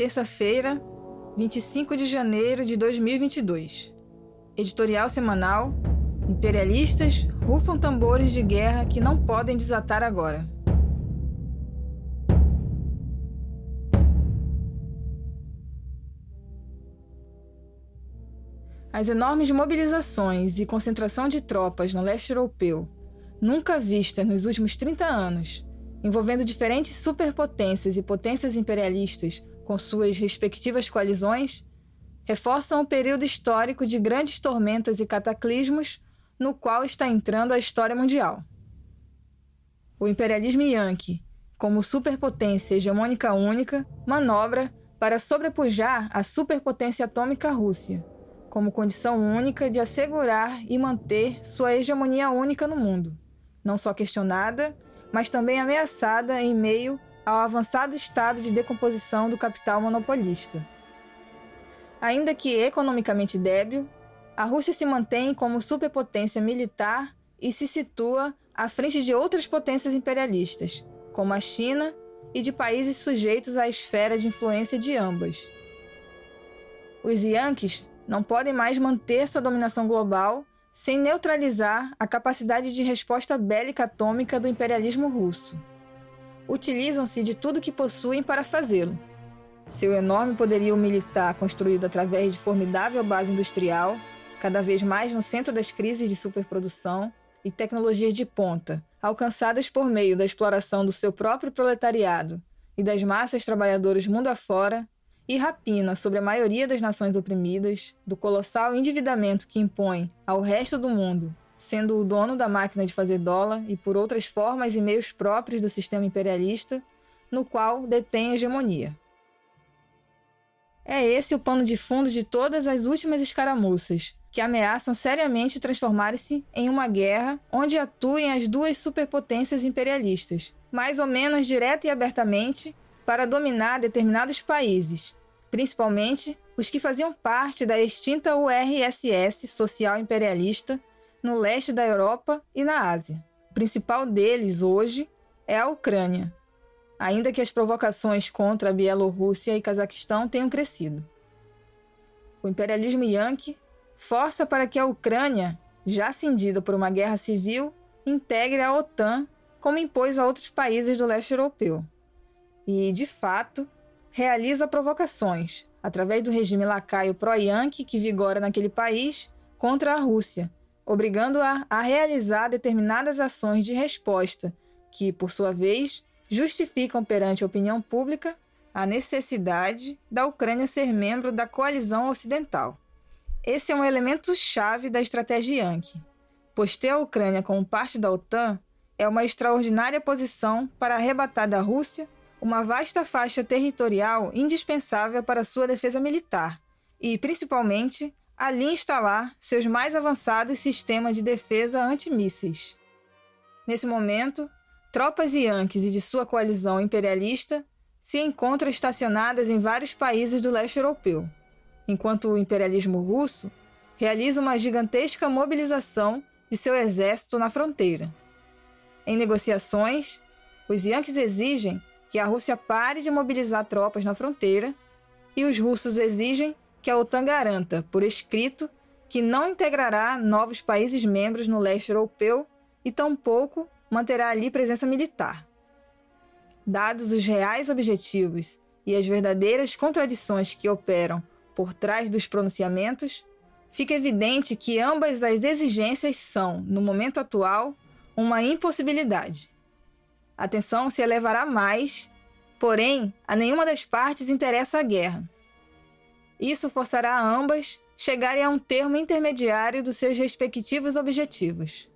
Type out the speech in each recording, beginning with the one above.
Terça-feira, 25 de janeiro de 2022. Editorial semanal: Imperialistas rufam tambores de guerra que não podem desatar agora. As enormes mobilizações e concentração de tropas no leste europeu, nunca vistas nos últimos 30 anos, envolvendo diferentes superpotências e potências imperialistas com suas respectivas coalizões, reforçam o período histórico de grandes tormentas e cataclismos no qual está entrando a história mundial. O imperialismo yankee, como superpotência hegemônica única, manobra para sobrepujar a superpotência atômica Rússia, como condição única de assegurar e manter sua hegemonia única no mundo, não só questionada, mas também ameaçada em meio ao avançado estado de decomposição do capital monopolista. Ainda que economicamente débil, a Rússia se mantém como superpotência militar e se situa à frente de outras potências imperialistas, como a China e de países sujeitos à esfera de influência de ambas. Os Yankees não podem mais manter sua dominação global sem neutralizar a capacidade de resposta bélica atômica do imperialismo russo utilizam-se de tudo que possuem para fazê-lo. Seu enorme poderio militar, construído através de formidável base industrial, cada vez mais no centro das crises de superprodução, e tecnologias de ponta, alcançadas por meio da exploração do seu próprio proletariado e das massas trabalhadoras mundo afora, e rapina sobre a maioria das nações oprimidas, do colossal endividamento que impõe ao resto do mundo sendo o dono da máquina de fazer dólar e por outras formas e meios próprios do sistema imperialista, no qual detém hegemonia. É esse o pano de fundo de todas as últimas escaramuças, que ameaçam seriamente transformar-se em uma guerra onde atuem as duas superpotências imperialistas, mais ou menos direta e abertamente, para dominar determinados países, principalmente os que faziam parte da extinta URSS social imperialista no leste da Europa e na Ásia. O principal deles hoje é a Ucrânia, ainda que as provocações contra a Bielorrússia e Cazaquistão tenham crescido. O imperialismo yankee força para que a Ucrânia, já cindida por uma guerra civil, integre a OTAN como impôs a outros países do leste europeu. E, de fato, realiza provocações, através do regime lacaio pró-yankee que vigora naquele país, contra a Rússia, obrigando-a a realizar determinadas ações de resposta, que, por sua vez, justificam perante a opinião pública a necessidade da Ucrânia ser membro da coalizão ocidental. Esse é um elemento chave da estratégia Yankee, pois ter a Ucrânia como parte da OTAN é uma extraordinária posição para arrebatar da Rússia uma vasta faixa territorial indispensável para sua defesa militar e, principalmente, ali instalar seus mais avançados sistemas de defesa antimísseis. Nesse momento, tropas Yankees e de sua coalizão imperialista se encontram estacionadas em vários países do leste europeu, enquanto o imperialismo russo realiza uma gigantesca mobilização de seu exército na fronteira. Em negociações, os Yankees exigem que a Rússia pare de mobilizar tropas na fronteira e os russos exigem que a OTAN garanta, por escrito, que não integrará novos países membros no leste europeu e tampouco manterá ali presença militar. Dados os reais objetivos e as verdadeiras contradições que operam por trás dos pronunciamentos, fica evidente que ambas as exigências são, no momento atual, uma impossibilidade. A tensão se elevará mais, porém, a nenhuma das partes interessa a guerra. Isso forçará ambas chegarem a um termo intermediário dos seus respectivos objetivos.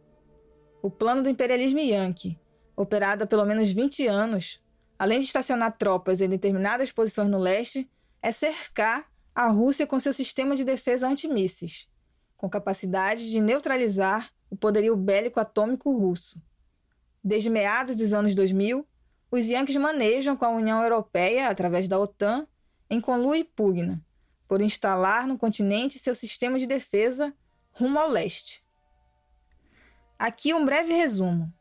O plano do imperialismo Yankee, operado há pelo menos 20 anos, além de estacionar tropas em determinadas posições no leste, é cercar a Rússia com seu sistema de defesa antimísseis, com capacidade de neutralizar o poderio bélico atômico russo. Desde meados dos anos 2000, os Yankees manejam com a União Europeia, através da OTAN, em conluio e pugna, por instalar no continente seu sistema de defesa rumo ao leste. Aqui um breve resumo.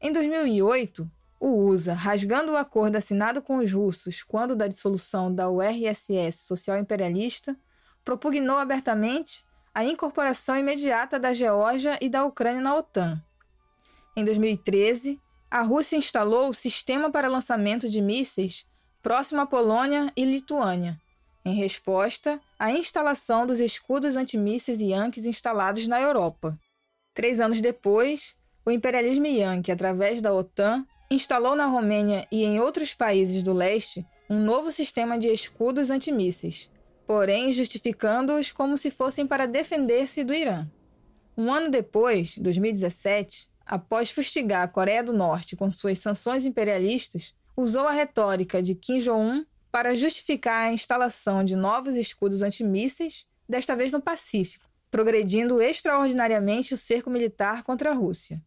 Em 2008, o USA, rasgando o acordo assinado com os russos quando da dissolução da URSS social imperialista, propugnou abertamente a incorporação imediata da Geórgia e da Ucrânia na OTAN. Em 2013, a Rússia instalou o sistema para lançamento de mísseis próximo à Polônia e Lituânia, em resposta à instalação dos escudos antimísseis Yankees instalados na Europa. Três anos depois, o imperialismo Yankee, através da OTAN, instalou na Romênia e em outros países do leste um novo sistema de escudos antimísseis, porém justificando-os como se fossem para defender-se do Irã. Um ano depois, 2017, após fustigar a Coreia do Norte com suas sanções imperialistas, usou a retórica de Kim Jong-un para justificar a instalação de novos escudos antimísseis, desta vez no Pacífico, progredindo extraordinariamente o cerco militar contra a Rússia.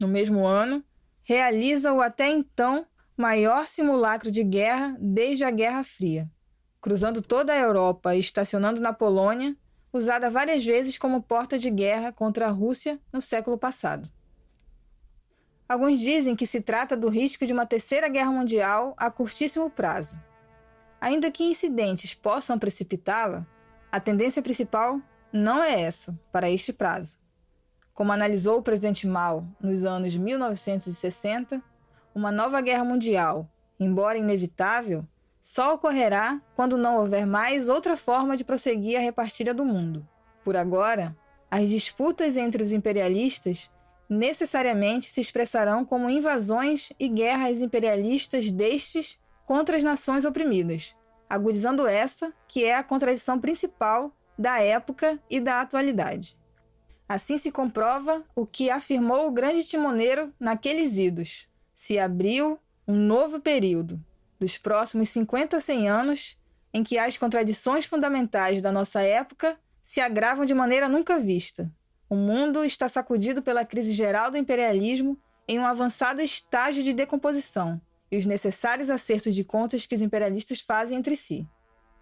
No mesmo ano, realiza o até então maior simulacro de guerra desde a Guerra Fria, cruzando toda a Europa e estacionando na Polônia, usada várias vezes como porta de guerra contra a Rússia no século passado. Alguns dizem que se trata do risco de uma terceira guerra mundial a curtíssimo prazo. Ainda que incidentes possam precipitá-la, a tendência principal não é essa para este prazo. Como analisou o presidente Mao nos anos 1960, uma nova guerra mundial, embora inevitável, só ocorrerá quando não houver mais outra forma de prosseguir a repartilha do mundo. Por agora, as disputas entre os imperialistas necessariamente se expressarão como invasões e guerras imperialistas destes contra as nações oprimidas, agudizando essa, que é a contradição principal da época e da atualidade. Assim se comprova o que afirmou o grande timoneiro naqueles idos. Se abriu um novo período, dos próximos 50 a 100 anos, em que as contradições fundamentais da nossa época se agravam de maneira nunca vista. O mundo está sacudido pela crise geral do imperialismo em um avançado estágio de decomposição e os necessários acertos de contas que os imperialistas fazem entre si.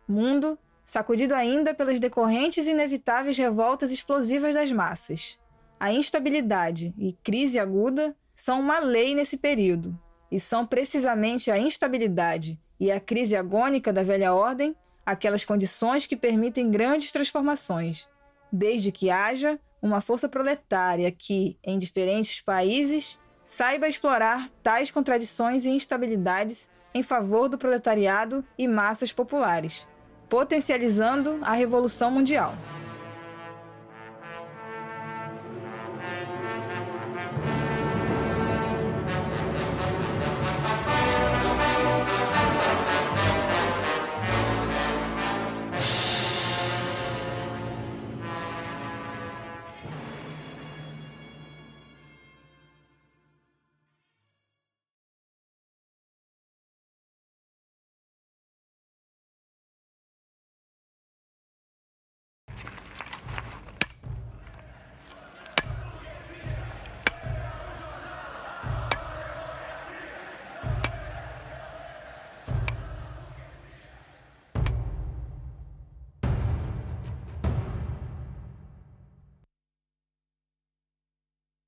Mundo sacudido ainda pelas decorrentes e inevitáveis revoltas explosivas das massas. A instabilidade e crise aguda são uma lei nesse período, e são precisamente a instabilidade e a crise agônica da velha ordem aquelas condições que permitem grandes transformações, desde que haja uma força proletária que, em diferentes países, saiba explorar tais contradições e instabilidades em favor do proletariado e massas populares, potencializando a revolução mundial.